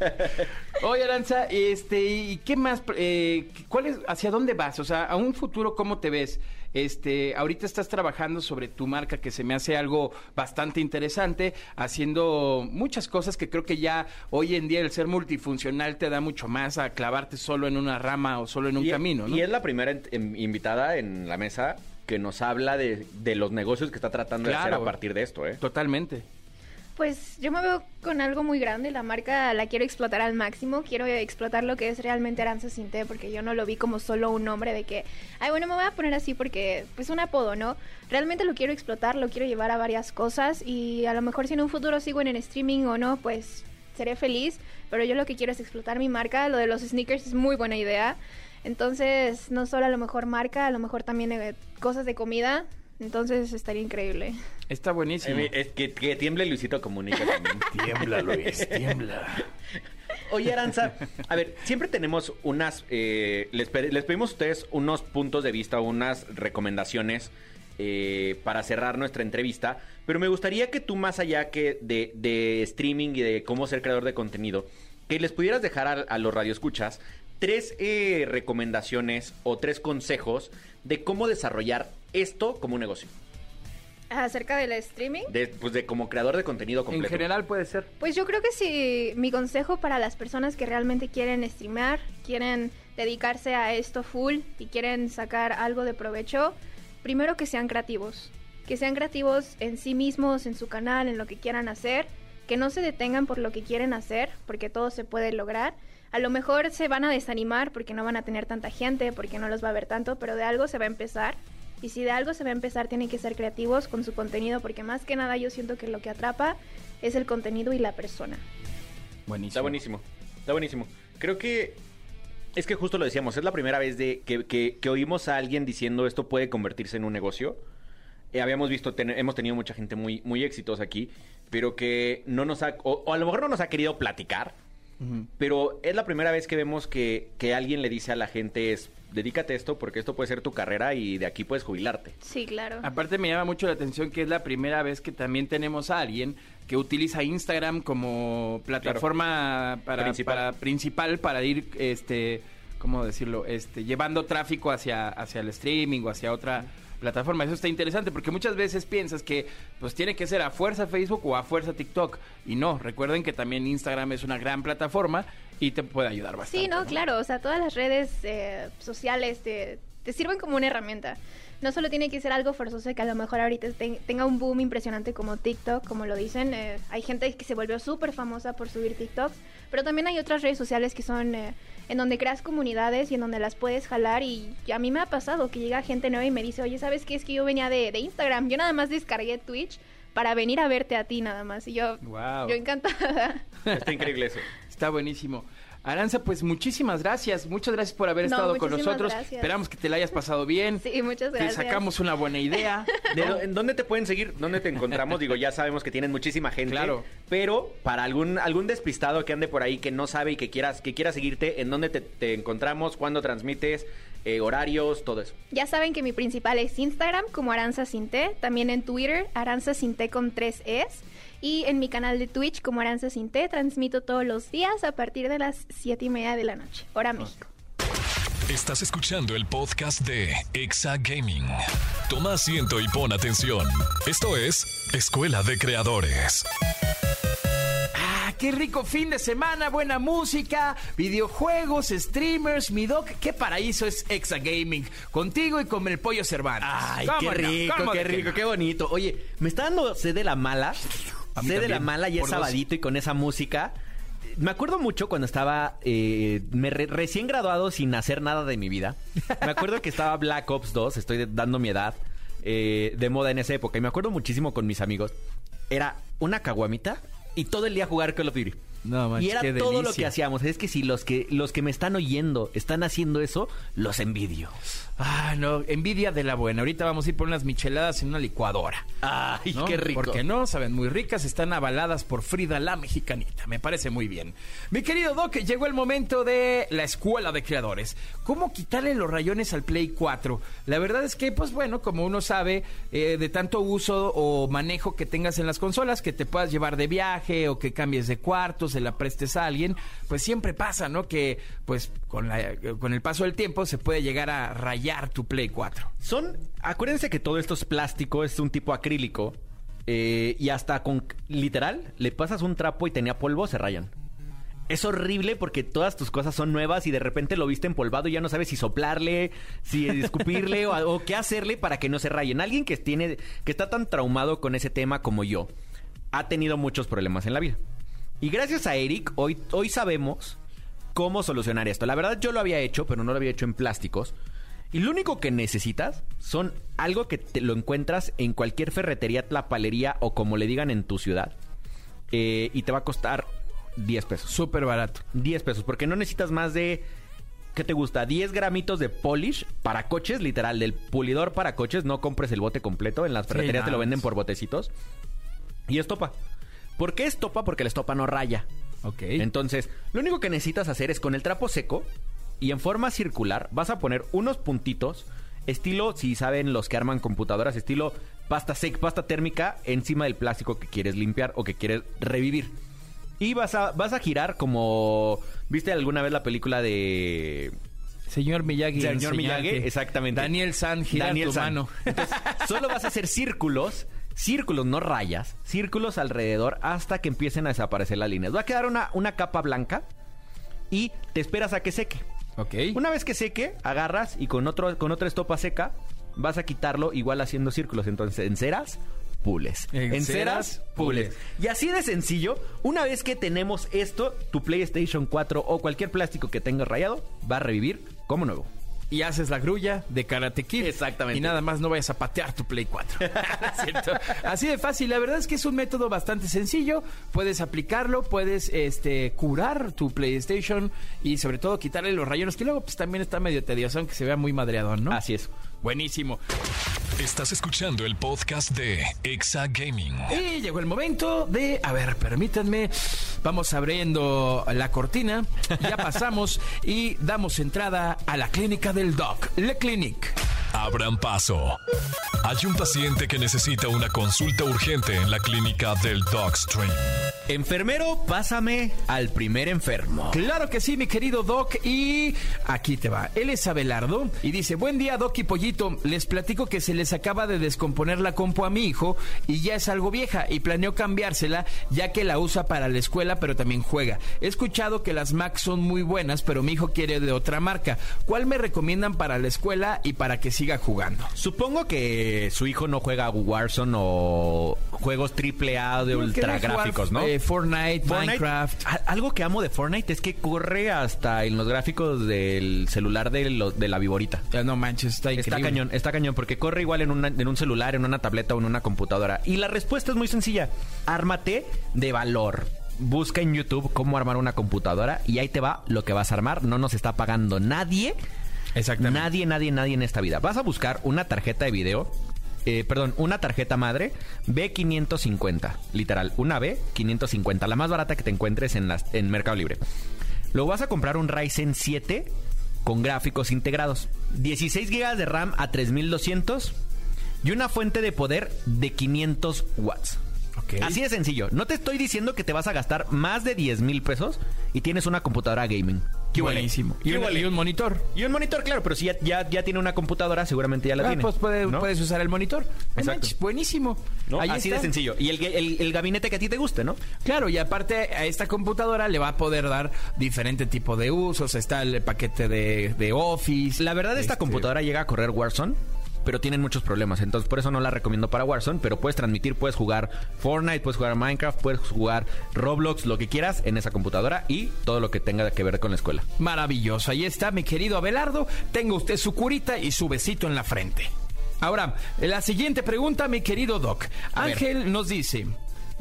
Oye, Aranza, este, ¿y qué más? Eh, ¿cuál es, ¿Hacia dónde vas? O sea, a un futuro, ¿cómo te ves? Este, ahorita estás trabajando sobre tu marca, que se me hace algo bastante interesante, haciendo muchas cosas que creo que ya hoy en día el ser multifuncional te da mucho más a clavarte solo en una rama o solo en un y, camino, ¿no? y es la primera en- invitada en la mesa que nos habla de, de los negocios que está tratando de hacer a partir de esto, ¿eh? Totalmente. Pues yo me veo con algo muy grande, la marca la quiero explotar al máximo, quiero explotar lo que es realmente Aranza Sinte, porque yo no lo vi como solo un nombre de que, ay bueno, me voy a poner así porque pues un apodo, ¿no? Realmente lo quiero explotar, lo quiero llevar a varias cosas y a lo mejor si en un futuro sigo en el streaming o no, pues seré feliz, pero yo lo que quiero es explotar mi marca, lo de los sneakers es muy buena idea, entonces no solo a lo mejor marca, a lo mejor también eh, cosas de comida, entonces estaría increíble. Está buenísimo. Eh, es que, que tiemble Luisito Comunica también. Tiembla, Luis, tiembla. Oye, Aranza, a ver, siempre tenemos unas. eh, les, les pedimos a ustedes unos puntos de vista, unas recomendaciones eh, para cerrar nuestra entrevista. Pero me gustaría que tú, más allá que de, de streaming y de cómo ser creador de contenido, que les pudieras dejar a, a los radioescuchas tres eh, recomendaciones o tres consejos de cómo desarrollar esto como un negocio. Acerca del streaming. De, pues de como creador de contenido En completo. general puede ser. Pues yo creo que sí, mi consejo para las personas que realmente quieren streamear, quieren dedicarse a esto full y quieren sacar algo de provecho, primero que sean creativos, que sean creativos en sí mismos, en su canal, en lo que quieran hacer, que no se detengan por lo que quieren hacer, porque todo se puede lograr. A lo mejor se van a desanimar porque no van a tener tanta gente, porque no los va a ver tanto, pero de algo se va a empezar. Y si de algo se va a empezar, tienen que ser creativos con su contenido, porque más que nada yo siento que lo que atrapa es el contenido y la persona. Buenísimo. Está buenísimo, está buenísimo. Creo que es que justo lo decíamos, es la primera vez de que, que- que oímos a alguien diciendo esto puede convertirse en un negocio. Eh, habíamos visto, ten- hemos tenido mucha gente muy, muy exitosa aquí, pero que no nos ha, o, o a lo mejor no nos ha querido platicar, pero es la primera vez que vemos que, que alguien le dice a la gente es dedícate a esto porque esto puede ser tu carrera y de aquí puedes jubilarte. Sí, claro. Aparte me llama mucho la atención que es la primera vez que también tenemos a alguien que utiliza Instagram como plataforma para, Principal. para principal para ir este cómo decirlo este llevando tráfico hacia hacia el streaming o hacia otra plataforma eso está interesante porque muchas veces piensas que pues tiene que ser a fuerza Facebook o a fuerza TikTok y no recuerden que también Instagram es una gran plataforma y te puede ayudar bastante Sí, no, claro, o sea, todas las redes eh, sociales te, te sirven como una herramienta. No solo tiene que ser algo forzoso que a lo mejor ahorita ten- tenga un boom impresionante como TikTok, como lo dicen. eh, hay gente que se volvió súper famosa por subir TikToks, pero también hay otras redes sociales que son eh, en donde creas comunidades y en donde las puedes jalar. Y a mí me ha pasado que llega gente nueva y me dice, oye, ¿sabes qué? Es que yo venía de, de Instagram. Yo nada más descargué Twitch para venir a verte a ti nada más. Y yo, Wow. yo encantada. Está increíble eso. Está buenísimo. Aranza, pues muchísimas gracias. Muchas gracias por haber No, estado con nosotros. gracias. Esperamos que te la hayas pasado bien. Sí, muchas gracias. Te sacamos una buena idea. ¿De dó- ¿En dónde te pueden seguir? ¿Dónde te encontramos? Digo, ya sabemos que tienes muchísima gente. Claro. Pero para algún algún despistado que ande por ahí que no sabe y que quieras que quiera seguirte, ¿en dónde te, te encontramos? ¿Cuándo transmites? Eh, horarios, todo eso. Ya saben que mi principal es Instagram como Aranza Sinté, también en Twitter Aranza Sinté con tres Es y en mi canal de Twitch como Aranza Sinté transmito todos los días a partir de las siete y media de la noche, hora México. Estás escuchando el podcast de Exa Gaming. Toma asiento y pon atención. Esto es Escuela de Creadores. Ah, qué rico fin de semana, buena música, videojuegos, streamers, mi doc. Qué paraíso es Exa Gaming. Contigo y con el pollo Cervantes. Ay, ¿Cómo qué rico, ¿Cómo qué rico, no? qué bonito. Oye, me está dando sed de la mala. A mí Sed de la mala y es dos. sabadito y con esa música. Me acuerdo mucho cuando estaba eh, me re- recién graduado sin hacer nada de mi vida. Me acuerdo que estaba Black Ops 2, estoy dando mi edad, eh, de moda en esa época. Y me acuerdo muchísimo con mis amigos. Era una caguamita y todo el día jugar Call of Duty. No, manches, y era todo lo que hacíamos. Es que si los que los que me están oyendo están haciendo eso, los envidio. Ah, no, envidia de la buena. Ahorita vamos a ir por unas micheladas en una licuadora. Ay, ¿no? qué rico. Porque no, saben muy ricas, están avaladas por Frida la mexicanita. Me parece muy bien. Mi querido Doc, llegó el momento de la escuela de creadores. ¿Cómo quitarle los rayones al Play 4? La verdad es que, pues bueno, como uno sabe, eh, de tanto uso o manejo que tengas en las consolas, que te puedas llevar de viaje o que cambies de cuarto, se la prestes a alguien, pues siempre pasa, ¿no? Que, pues, con, la- con el paso del tiempo se puede llegar a rayar tu Play 4. Son, acuérdense que todo esto es plástico, es un tipo acrílico. eh, y hasta con, literal, le pasas un trapo y tenía polvo, se rayan. Es horrible porque todas tus cosas son nuevas y de repente lo viste empolvado y ya no sabes si soplarle, si escupirle o, o qué hacerle para que no se rayen. Alguien que tiene, que está tan traumado con ese tema como yo, ha tenido muchos problemas en la vida. Y gracias a Eric, hoy, hoy sabemos cómo solucionar esto. La verdad yo lo había hecho, pero no lo había hecho en plásticos. Y lo único que necesitas son algo que te lo encuentras en cualquier ferretería, tlapalería o como le digan en tu ciudad. Eh, y te va a costar 10 pesos. Súper barato. 10 pesos, porque no necesitas más de... ¿Qué te gusta? 10 gramitos de polish para coches, literal, del pulidor para coches. No compres el bote completo. En las ferreterías te lo venden por botecitos. Y estopa. ¿Por qué estopa? Porque la estopa no raya. Ok. Entonces, lo único que necesitas hacer es con el trapo seco y en forma circular vas a poner unos puntitos, estilo, si saben los que arman computadoras, estilo pasta sec, pasta térmica encima del plástico que quieres limpiar o que quieres revivir. Y vas a, vas a girar como... ¿Viste alguna vez la película de... Señor Miyagi. Señor Miyagi, exactamente. Daniel San, gira Daniel tu San. mano. Entonces, solo vas a hacer círculos, círculos, no rayas, círculos alrededor hasta que empiecen a desaparecer las líneas. Va a quedar una, una capa blanca y te esperas a que seque. Ok. Una vez que seque, agarras y con, otro, con otra estopa seca vas a quitarlo igual haciendo círculos. Entonces, enceras, pules. Enceras, pules. Y así de sencillo, una vez que tenemos esto, tu PlayStation 4 o cualquier plástico que tengas rayado va a revivir como nuevo. Y haces la grulla de Karate Kid. Exactamente. Y nada más no vayas a patear tu Play 4. ¿Cierto? Así de fácil. La verdad es que es un método bastante sencillo. Puedes aplicarlo, puedes este, curar tu PlayStation y sobre todo quitarle los rayones, que luego pues también está medio tedioso, aunque se vea muy madreadón, ¿no? Así es. Buenísimo. Estás escuchando el podcast de Exa Gaming. Y llegó el momento de, a ver, permítanme, vamos abriendo la cortina, ya pasamos y damos entrada a la clínica del Doc, Le Clinic. Abran paso. Hay un paciente que necesita una consulta urgente en la clínica del Dogstream. Enfermero, pásame al primer enfermo. Claro que sí, mi querido Doc. Y aquí te va. Él es Abelardo y dice, buen día, Doc y Pollito. Les platico que se les acaba de descomponer la compu a mi hijo y ya es algo vieja y planeo cambiársela ya que la usa para la escuela pero también juega. He escuchado que las Mac son muy buenas pero mi hijo quiere de otra marca. ¿Cuál me recomiendan para la escuela y para que siga jugando? Supongo que su hijo no juega Warzone o juegos triple A de ultra gráficos, ¿no? eh, Fortnite, Fortnite, Minecraft. Algo que amo de Fortnite es que corre hasta en los gráficos del celular de, lo- de la viborita. Ya no manches, está increíble. Está cañón, está cañón, porque corre igual en, una- en un celular, en una tableta o en una computadora. Y la respuesta es muy sencilla. Ármate de valor. Busca en YouTube cómo armar una computadora y ahí te va lo que vas a armar. No nos está pagando nadie. Exactamente. Nadie, nadie, nadie en esta vida. Vas a buscar una tarjeta de video. Eh, perdón, una tarjeta madre B550, literal, una B550, la más barata que te encuentres en, las, en Mercado Libre. Luego vas a comprar un Ryzen 7 con gráficos integrados, 16 GB de RAM a 3200 y una fuente de poder de 500 watts. Así de sencillo. No te estoy diciendo que te vas a gastar más de 10 mil pesos y tienes una computadora gaming. Qué buenísimo. Y ¿Qué un, y un monitor. Y un monitor, claro, pero si ya, ya, ya tiene una computadora, seguramente ya la Ah, tiene. pues puede- ¿no? puedes usar el monitor. Exacto. buenísimo. ¿No? Ahí Así de sencillo. Y el, el- el gabinete que a ti te guste, ¿no? Claro, y aparte a esta computadora le va a poder dar diferente tipo de usos. Está el paquete de, de Office. La verdad, esta Este, computadora llega a correr Warzone. Pero tienen muchos problemas, entonces por eso no la recomiendo para Warzone. Pero puedes transmitir, puedes jugar Fortnite, puedes jugar Minecraft, puedes jugar Roblox, lo que quieras en esa computadora y todo lo que tenga que ver con la escuela. Maravilloso. Ahí está, mi querido Abelardo. Tenga usted su curita y su besito en la frente. Ahora, la siguiente pregunta, mi querido Doc. Ángel nos dice.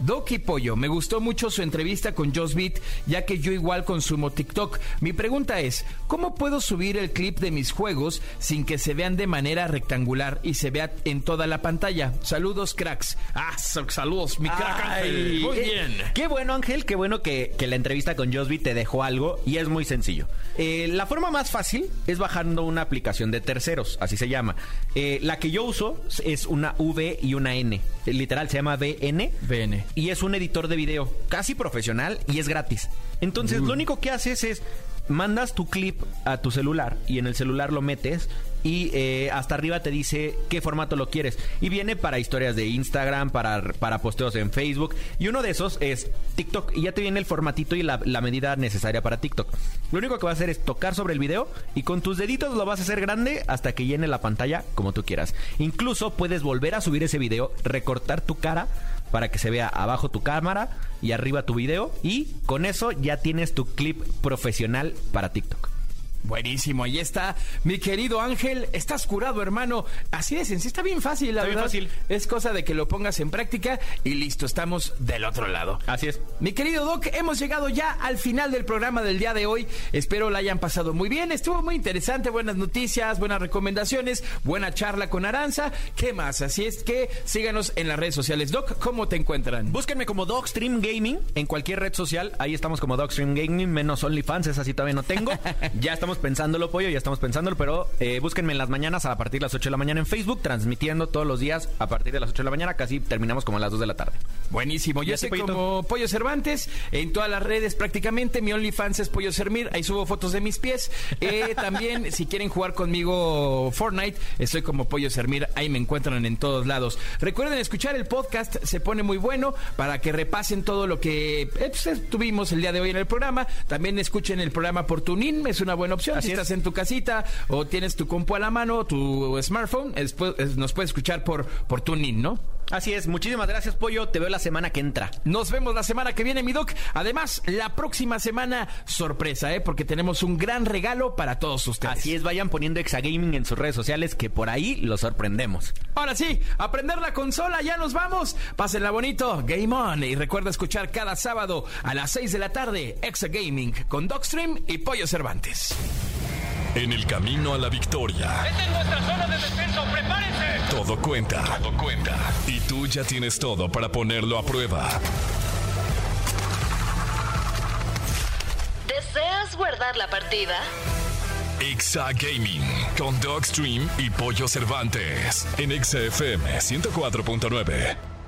Doc y Pollo, me gustó mucho su entrevista con Joss Beat, ya que yo igual consumo TikTok. Mi pregunta es, ¿cómo puedo subir el clip de mis juegos sin que se vean de manera rectangular y se vea en toda la pantalla? Saludos, cracks. Ah, saludos, mi crack Ángel. Ay, Muy eh, bien. Qué bueno, Ángel. Qué bueno que, que la entrevista con Josby te dejó algo y es muy sencillo. Eh, la forma más fácil es bajando una aplicación de terceros, así se llama. Eh, la que yo uso es una V y una N. Eh, Literal, se llama VN. VN. Y es un editor de video casi profesional y es gratis. Entonces, lo único que haces es mandas tu clip a tu celular y en el celular lo metes y eh, hasta arriba te dice qué formato lo quieres. Y viene para historias de Instagram, para, para posteos en Facebook. Y uno de esos es TikTok. Y ya te viene el formatito y la, la medida necesaria para TikTok. Lo único que vas a hacer es tocar sobre el video y con tus deditos lo vas a hacer grande hasta que llene la pantalla como tú quieras. Incluso puedes volver a subir ese video, recortar tu cara para que se vea abajo tu cámara y arriba tu video. Y con eso ya tienes tu clip profesional para TikTok. Buenísimo, ahí está. Mi querido Ángel, estás curado, hermano. Así de sencillo, está bien fácil, la Está bien verdad. fácil. Es cosa de que lo pongas en práctica y listo, estamos del otro lado. Así es. Mi querido Doc, hemos llegado ya al final del programa del día de hoy. Espero la hayan pasado muy bien. Estuvo muy interesante, buenas noticias, buenas recomendaciones, buena charla con Aranza. ¿Qué más? Así es que síganos en las redes sociales. Doc, ¿cómo te encuentran? Búsquenme como Dogstream Gaming en cualquier red social. Ahí estamos como Dogstream Gaming, menos OnlyFans, esa sí todavía no tengo. ya estamos pensándolo, pollo, ya estamos pensándolo, pero eh, búsquenme en las mañanas a partir de las 8 de la mañana en Facebook, transmitiendo todos los días a partir de las 8 de la mañana, casi terminamos como a las 2 de la tarde. Buenísimo, yo ¿Y a ti, estoy Pollito? como Pollo Cervantes en todas las redes prácticamente. Mi OnlyFans es Pollo Sermir, ahí subo fotos de mis pies. Eh, también, si quieren jugar conmigo Fortnite, estoy como Pollo Sermir, ahí me encuentran en todos lados. Recuerden escuchar el podcast, se pone muy bueno para que repasen todo lo que eh, pues, tuvimos el día de hoy en el programa. También escuchen el programa por TuneIn, es una buena Así si es. estás en tu casita o tienes tu compu a la mano, tu smartphone, eh, nos puedes escuchar por, por TuneIn, ¿no? Así es, muchísimas gracias, pollo. Te veo la semana que entra. Nos vemos la semana que viene, mi doc. Además, la próxima semana, sorpresa, ¿eh? Porque tenemos un gran regalo para todos ustedes. Así es, vayan poniendo Exagaming en sus redes sociales que por ahí los sorprendemos. Ahora sí, aprender la consola, ya nos vamos. Pásenla bonito, Game On. Y recuerda escuchar cada sábado a las 6 de la tarde, Exa Gaming, con Docstream y Pollo Cervantes. En el camino a la victoria, Esta es nuestra zona de descenso. ¡Prepárense! todo cuenta. Todo cuenta. Y Tú ya tienes todo para ponerlo a prueba. ¿Deseas guardar la partida? Exa Gaming con Dogstream y Pollo Cervantes en XFM 104.9.